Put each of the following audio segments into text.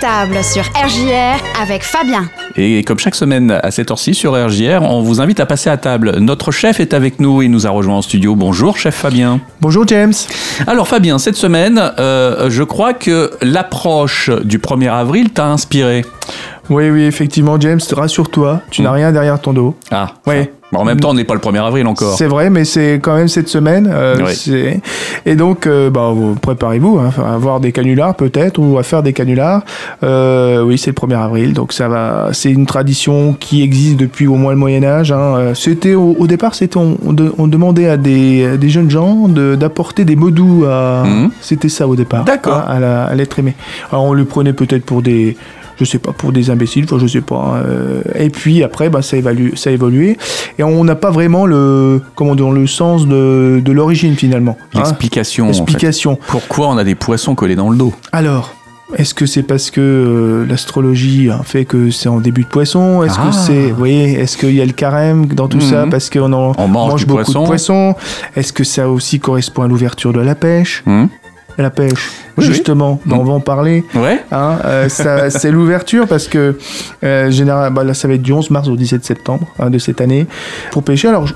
Table sur RJR avec Fabien. Et comme chaque semaine à cette heure-ci sur RJR, on vous invite à passer à table. Notre chef est avec nous, il nous a rejoint en studio. Bonjour chef Fabien. Bonjour James. Alors Fabien, cette semaine, euh, je crois que l'approche du 1er avril t'a inspiré. Oui, oui, effectivement, James, rassure-toi, tu n'as Mm. rien derrière ton dos. Ah, Oui. Bon, en même temps, on n'est pas le 1er avril encore. C'est vrai, mais c'est quand même cette semaine. euh, Oui. Et donc, euh, bah, vous- préparez-vous hein, à avoir des canulars peut-être ou à faire des canulars. Euh, oui, c'est le 1er avril, donc ça va. C'est une tradition qui existe depuis au moins le Moyen Âge. hein. C'était au, au départ, c'était on, on de- on demandait à des, à des jeunes gens de- d'apporter des mots doux. À... Mhm. C'était ça au départ. D'accord. hein, À, la- à l'être aimé. Alors on le prenait peut-être pour des je sais pas, pour des imbéciles, enfin je sais pas. euh, et puis après, bah, ça, évalue, ça a évolué. Et on n'a pas vraiment le, comment dire, le sens de, de l'origine finalement. hein. L'explication. en fait. Explication. Pourquoi on a des poissons collés dans le dos? Alors, est-ce que c'est parce que euh, l'astrologie fait que c'est en début de poisson? Est-ce Ah. que c'est, vous voyez, est-ce qu'il y a le carême dans tout ça Mhm. parce qu'on en On mange beaucoup poisson. de poissons? Est-ce que ça aussi correspond à l'ouverture de la pêche? Hmm La pêche, Oui, oui. justement, bah, on va en parler. Ouais. Hein, euh, c'est l'ouverture parce que euh, général, bah, là ça va être du 11 mars au 17 septembre hein, de cette année pour pêcher. Alors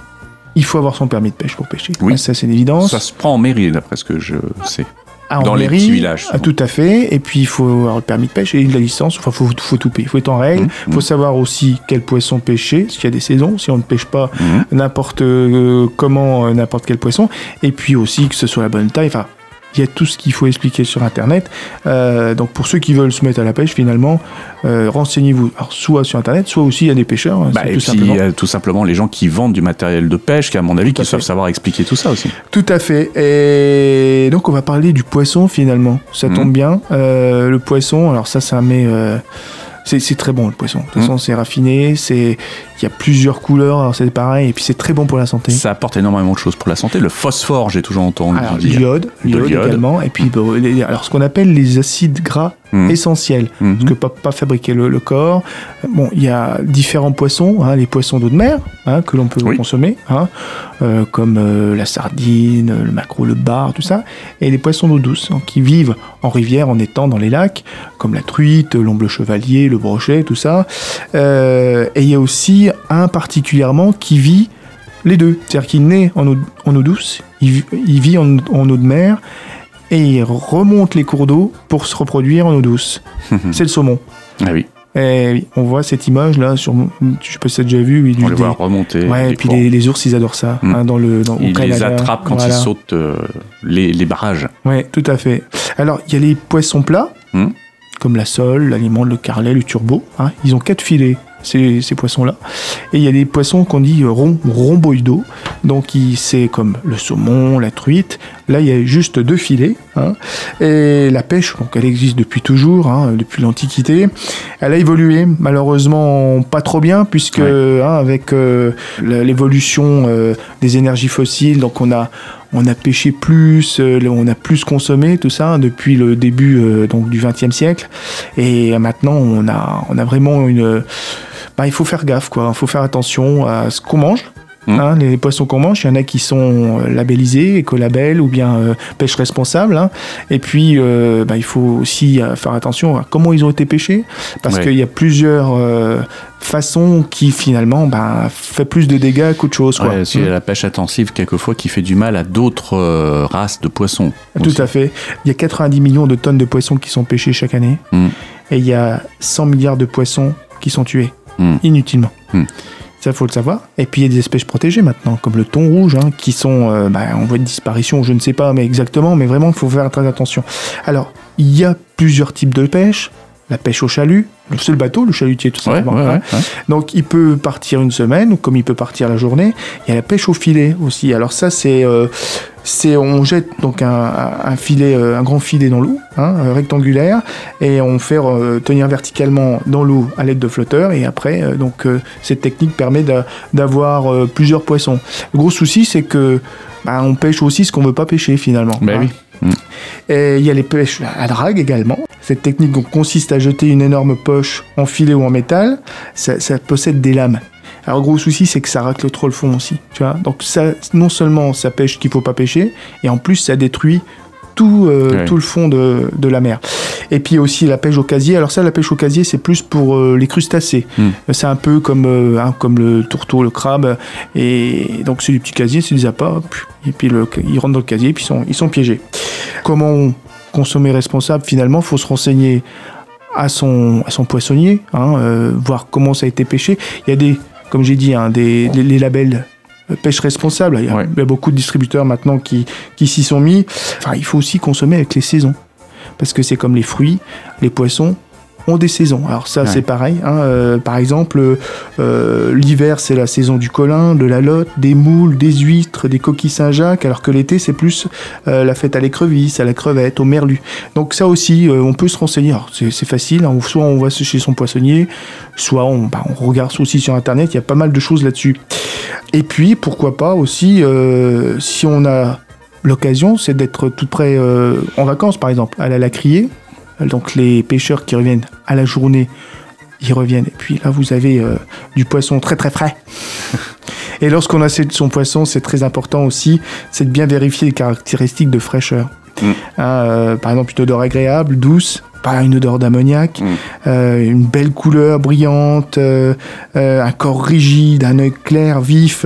il faut avoir son permis de pêche pour pêcher. Oui. Hein, ça c'est une évidence. Ça se prend en mairie, d'après ce que je sais. Ah, dans les mairie, petits villages, ah, tout à fait. Et puis il faut avoir le permis de pêche et la licence. Enfin, faut, faut tout payer. Il faut être en règle. Il faut savoir aussi quel poisson pêcher. S'il y a des saisons, si on ne pêche pas n'importe euh, comment euh, n'importe quel poisson. Et puis aussi que ce soit la bonne taille. Enfin, il y a tout ce qu'il faut expliquer sur Internet. Euh, donc pour ceux qui veulent se mettre à la pêche, finalement, euh, renseignez-vous. Alors soit sur Internet, soit aussi il y a des pêcheurs. hein, Bah, et tout puis, simplement. il y a tout simplement les gens qui vendent du matériel de pêche, qui, à mon avis, qui savent savoir expliquer tout ça aussi. Tout à fait. Et donc on va parler du poisson finalement. Ça Mhm. tombe bien. Euh, le poisson, alors ça, ça met. C'est très bon le poisson. De toute Mhm. façon, c'est raffiné. C'est il y a plusieurs couleurs. Alors c'est pareil. Et puis c'est très bon pour la santé. Ça apporte énormément de choses pour la santé. Le phosphore, j'ai toujours entendu l'iode, l'iode également, et puis alors ce qu'on appelle les acides gras Mhm. essentiels, Mhm. parce que pas, pas fabriquer le, le corps. Bon, il y a différents poissons, hein, les poissons d'eau de mer hein, que l'on peut Oui. consommer, hein, euh, comme euh, la sardine, le maquereau, le bar, tout ça, et les poissons d'eau douce qui vivent en rivière, en étang, dans les lacs, comme la truite, l'omble chevalier, le brochet, tout ça. Euh, et il y a aussi un particulièrement qui vit les deux, c'est-à-dire qu'il naît en eau, en eau douce, il, vi- il vit en, en eau de mer et il remonte les cours d'eau pour se reproduire en eau douce. C'est le saumon. Ah oui, Et oui, on voit cette image là sur, je sais pas si tu as déjà vu, il on les voit remonter. ouais, et puis les, les ours ils adorent ça Mm. hein, dans le dans, Ils les attrapent quand Voilà. ils sautent euh, les, les barrages. Ouais, tout à fait. Alors il y a les poissons plats, Mm. comme la sole, l'aliment, le carlet, le turbo. hein. Ils ont quatre filets. Ces, ces poissons-là. Et il y a des poissons qu'on dit euh, rom- rhomboïdaux. Donc, c'est comme le saumon, la truite. Là, il y a juste deux filets. hein. Et la pêche, donc, elle existe depuis toujours, hein, depuis l'Antiquité. Elle a évolué, malheureusement pas trop bien, puisque Ouais. hein, avec euh, l'évolution euh, des énergies fossiles, donc on a on a pêché plus, on a plus consommé tout ça depuis le début euh, donc du XXe siècle, et maintenant on a on a vraiment une bah, il faut faire gaffe quoi, il faut faire attention à ce qu'on mange. Mm. Hein, les poissons qu'on mange, il y en a qui sont euh, labellisés, écolabel ou bien euh, pêche responsable. hein. Et puis, euh, bah, il faut aussi euh, faire attention à comment ils ont été pêchés, parce Ouais. qu'il y a plusieurs euh, façons qui finalement bah, fait plus de dégâts qu'autre chose. Ouais, c'est Mm. la pêche intensive, quelquefois, qui fait du mal à d'autres races de poissons. Tout à fait. Il y a 90 millions de tonnes de poissons qui sont pêchés chaque année. Mm. Et il y a 100 milliards de poissons qui sont tués Mm. inutilement. Mm. Ça, faut le savoir. Et puis, il y a des espèces protégées maintenant, comme le thon rouge, hein, qui sont euh, bah, en voie de disparition, je ne sais pas mais exactement, mais vraiment, il faut faire très attention. Alors, il y a plusieurs types de pêche. La pêche au chalut, c'est le bateau, le chalutier, tout simplement. ouais, hein. ouais, ouais. Donc il peut partir une semaine, comme il peut partir la journée. Il y a la pêche au filet aussi. Alors ça, c'est, euh, c'est on jette donc un, un filet, euh, un grand filet dans l'eau, hein, euh, rectangulaire, et on fait euh, tenir verticalement dans l'eau à l'aide de flotteurs. Et après, euh, donc euh, cette technique permet d'a- d'avoir plusieurs poissons. Le gros souci, c'est que bah, on pêche aussi ce qu'on veut pas pêcher finalement. Bah hein. oui. Et il y a les pêches à drague également. Cette technique consiste à jeter une énorme poche en filet ou en métal. Ça, ça possède des lames. Alors, gros souci, c'est que ça racle trop le fond aussi. Tu vois Donc, ça, non seulement ça pêche qu'il faut pas pêcher, et en plus, ça détruit tout, euh, tout le fond de, de la mer. Et puis aussi la pêche au casier. Alors ça, la pêche au casier, c'est plus pour euh, les crustacés. Mm. C'est un peu comme, euh, hein, comme le tourteau, le crabe. Et donc c'est des petits casiers, c'est des appâts. Et puis le, ils rentrent dans le casier, puis ils sont, ils sont piégés. Comment consommer responsable Finalement, il faut se renseigner à son, à son poissonnier, hein, euh, voir comment ça a été pêché. Il y a des, comme j'ai dit, hein, des, les, les labels euh, pêche responsable. Il y a, Ouais. il y a beaucoup de distributeurs maintenant qui, qui s'y sont mis. Enfin, il faut aussi consommer avec les saisons. Parce que c'est comme les fruits, les poissons ont des saisons. Alors ça, Ouais. c'est pareil. hein. Euh, par exemple, euh, l'hiver, c'est la saison du colin, de la lotte, des moules, des huîtres, des coquilles Saint-Jacques, alors que l'été, c'est plus euh, la fête à l'écrevisse, à la crevette, au merlu. Donc ça aussi, on peut se renseigner. Alors, C'est facile. hein. Soit on va chez son poissonnier, soit on, bah, on regarde aussi sur Internet. Il y a pas mal de choses là-dessus. Et puis, pourquoi pas aussi, si on a l'occasion, c'est d'être tout près en vacances, par exemple, à la lacrier. Donc les pêcheurs qui reviennent à la journée, ils reviennent. Et puis là, vous avez euh, du poisson très très frais. Et lorsqu'on a son poisson, c'est très important aussi, c'est de bien vérifier les caractéristiques de fraîcheur. Mm. Hein, euh, par exemple, une odeur agréable, douce, pas une odeur d'ammoniac, Mm. euh, une belle couleur brillante, euh, euh, un corps rigide, un œil clair, vif,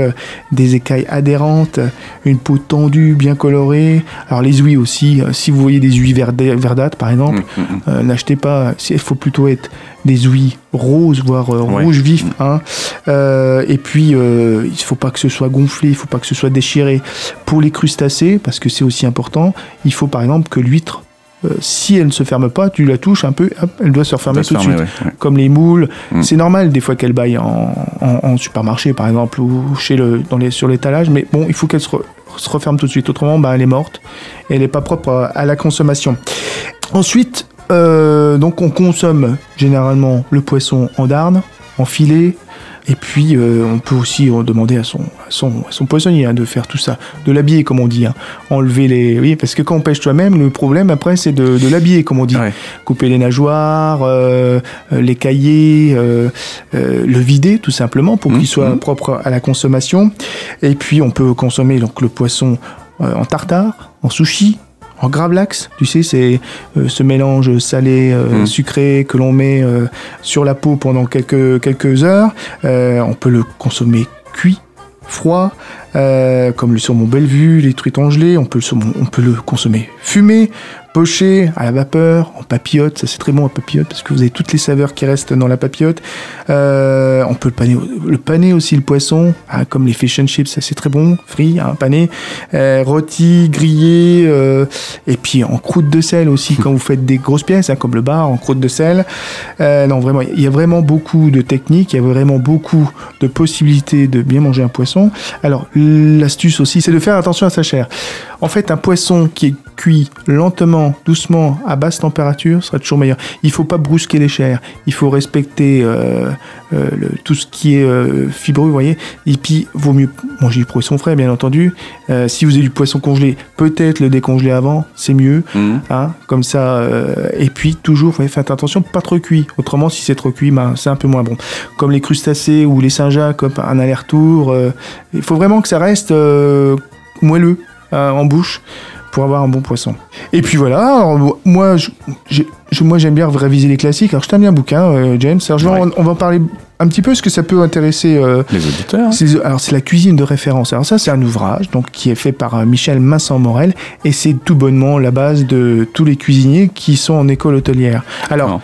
des écailles adhérentes, une peau tendue, bien colorée. Alors les ouïes aussi, si vous voyez des ouïes verda- verdâtres par exemple, Mm, mm, n'achetez pas, il faut plutôt être des ouïes roses, voire Ouais. rouge vif. Hein. Et puis, il ne faut pas que ce soit gonflé, il ne faut pas que ce soit déchiré. Pour les crustacés, parce que c'est aussi important, il faut par exemple que l'huître, euh, si elle ne se ferme pas, tu la touches un peu, hop, elle doit se refermer tout de suite. ouais, ouais. Comme les moules, Mm. c'est normal des fois qu'elles baillent en, en- en supermarché par exemple ou chez le, dans les, sur l'étalage, mais bon, il faut qu'elle se, re- se referme tout de suite. Autrement, bah, elle est morte et elle n'est pas propre à, à la consommation. Ensuite, euh, donc on consomme généralement le poisson en darne, en filet. Et puis, euh, on peut aussi euh, demander à son, à son, à son poissonnier hein, de faire tout ça, de l'habiller, comme on dit. hein. Enlever les. Oui, parce que quand on pêche toi-même, le problème après, c'est de, de l'habiller, comme on dit Ouais. couper les nageoires, euh, euh, les cahiers, euh, euh, le vider tout simplement pour Mhm, qu'il soit mhm. propre à la consommation. Et puis on peut consommer donc le poisson euh, en tartare, en sushi, en gravlax. Tu sais, c'est euh, ce mélange salé euh, Mhm. sucré que l'on met euh, sur la peau pendant quelques quelques heures. On peut le consommer cuit. Froid, euh, comme le saumon Bellevue, les truites gelées, on peut le, saumon- on peut le consommer fumé, poché, à la vapeur, en papillote, ça c'est très bon en papillote parce que vous avez toutes les saveurs qui restent dans la papillote. Euh, on peut le paner, le paner aussi le poisson, hein, comme les fish and chips, ça c'est très bon, frit, hein, pané, euh, rôti, grillé, et puis en croûte de sel aussi quand vous faites des grosses pièces, hein, comme le bar en croûte de sel. Non vraiment, il y a vraiment beaucoup de techniques, il y a vraiment beaucoup de possibilités de bien manger un poisson. Alors l'astuce aussi, c'est de faire attention à sa chair. En fait, un poisson qui est cuit lentement, doucement, à basse température sera toujours meilleur. Il faut pas brusquer les chairs. Il faut respecter euh, euh, le- tout ce qui est euh, fibreux, vous voyez. Et puis, vaut mieux manger du poisson frais, bien entendu. Si vous avez du poisson congelé, peut-être le décongeler avant, c'est mieux. Mhm. Hein, comme ça. et puis, toujours, faites attention, pas trop cuit. Autrement, si c'est trop cuit, ben, c'est un peu moins bon. Comme les crustacés ou les Saint-Jacques, un aller-retour. il faut vraiment que ça reste moelleux en bouche pour avoir un bon poisson. Et puis voilà, alors, moi, je, moi j'aime bien réviser les classiques. Alors je t'aime bien un bouquin, euh, James. Alors, je Ouais. on, va en parler un petit peu, ce que ça peut intéresser. euh, Les auditeurs. c'est- alors c'est la cuisine de référence. Alors ça c'est un ouvrage donc qui est fait par euh, Michel Masson-Morel et c'est tout bonnement la base de tous les cuisiniers qui sont en école hôtelière. Alors Non.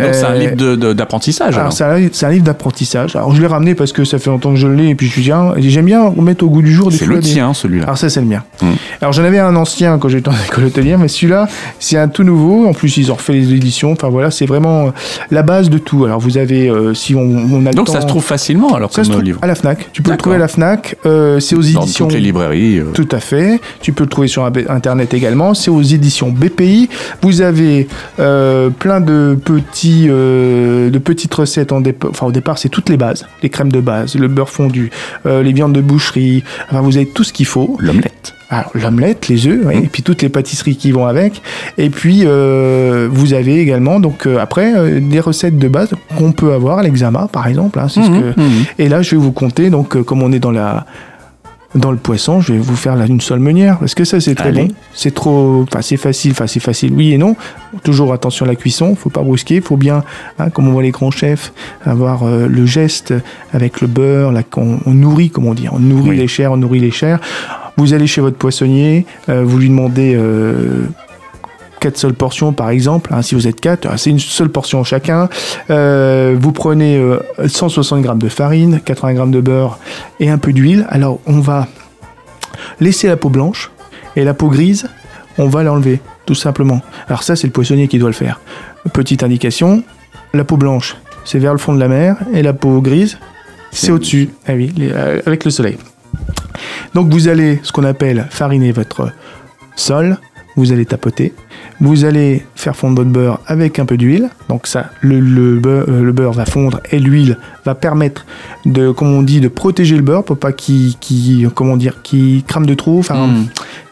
Donc c'est un Euh, livre d'apprentissage. alors, alors. c'est un, livre- c'est un livre d'apprentissage. Alors, je l'ai ramené parce que ça fait longtemps que je l'ai, et puis je suis bien. et J'aime bien remettre au goût du jour des C'est le tien, celui-là. alors ça c'est le mien. Mm. Alors j'en avais un ancien quand j'étais en école hôtelière, mais celui-là c'est un tout nouveau. En plus ils ont refait les éditions. Enfin voilà, c'est vraiment euh, la base de tout. Alors vous avez, euh, si on, on a le Donc temps, ça se trouve facilement alors ça comme se euh, trouve livre. à la Fnac. Tu peux le trouver à la Fnac. Euh, c'est aux Dans éditions. toutes les librairies. euh, Tout à fait. Tu peux le trouver sur internet également. C'est aux éditions BPI. Vous avez euh, plein de petits, euh, de petites recettes en Enfin, au départ, c'est toutes les bases, les crèmes de base, le beurre fondu, euh, les viandes de boucherie. Enfin, vous avez tout ce qu'il faut. L'omelette. Alors, l'omelette, les œufs, et puis toutes les pâtisseries qui vont avec. Et puis, euh, vous avez également, donc euh, après, euh, des recettes de base qu'on peut avoir à l'examen, par exemple. hein, ce que... mhm. Et là, je vais vous compter, donc, comme on est dans la dans le poisson, je vais vous faire une seule meunière parce que ça c'est très Allez. bon? C'est trop, enfin c'est facile, enfin c'est facile, oui et non. Toujours attention à la cuisson, faut pas brusquer, faut bien, hein, comme on voit les grands chefs, avoir euh, le geste avec le beurre, là qu'on on nourrit, comme on dit, on nourrit Oui. les chairs, on nourrit les chairs. Vous allez chez votre poissonnier, euh, vous lui demandez. Euh, quatre seules portions par exemple, hein, si vous êtes quatre, euh, c'est une seule portion chacun. Euh, vous prenez euh, 160 grammes de farine, 80 grammes de beurre et un peu d'huile. Alors on va laisser la peau blanche et la peau grise, on va l'enlever tout simplement. Alors ça c'est le poissonnier qui doit le faire. Petite indication, la peau blanche c'est vers le fond de la mer et la peau grise c'est au-dessus, ah oui, euh, avec le soleil. Donc vous allez ce qu'on appelle fariner votre sol, vous allez tapoter, vous allez faire fondre votre beurre avec un peu d'huile. Donc ça, le, le beurre, euh, le beurre va fondre et l'huile va permettre de, comme on dit, de protéger le beurre pour pas qu'il, comment dire, qu'il crame de trop, enfin, Mm.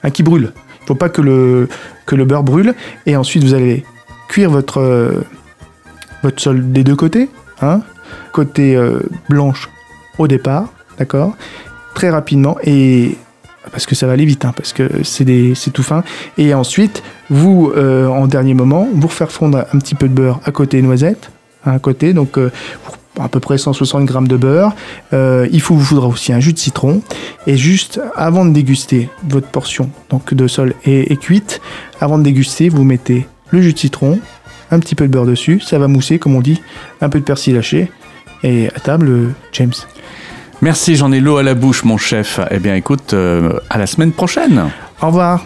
hein, qu'il brûle. Il faut pas que le, que le beurre brûle. Et ensuite, vous allez cuire votre, euh, votre sol des deux côtés. Hein, côté euh, blanche au départ, d'accord Très rapidement. Et parce que ça va aller vite, hein, parce que c'est tout fin. Et ensuite, vous, euh, en dernier moment, vous refaire fondre un petit peu de beurre à côté noisette, hein, à côté, donc euh, à peu près 160 grammes de beurre. Euh, il faut vous faudra aussi un jus de citron. Et juste avant de déguster, votre portion donc de sol est cuite. Avant de déguster, vous mettez le jus de citron, un petit peu de beurre dessus, ça va mousser, comme on dit, un peu de persil haché. Et à table, James. Merci, j'en ai l'eau à la bouche, mon chef. Eh bien, écoute, euh, à la semaine prochaine. Au revoir.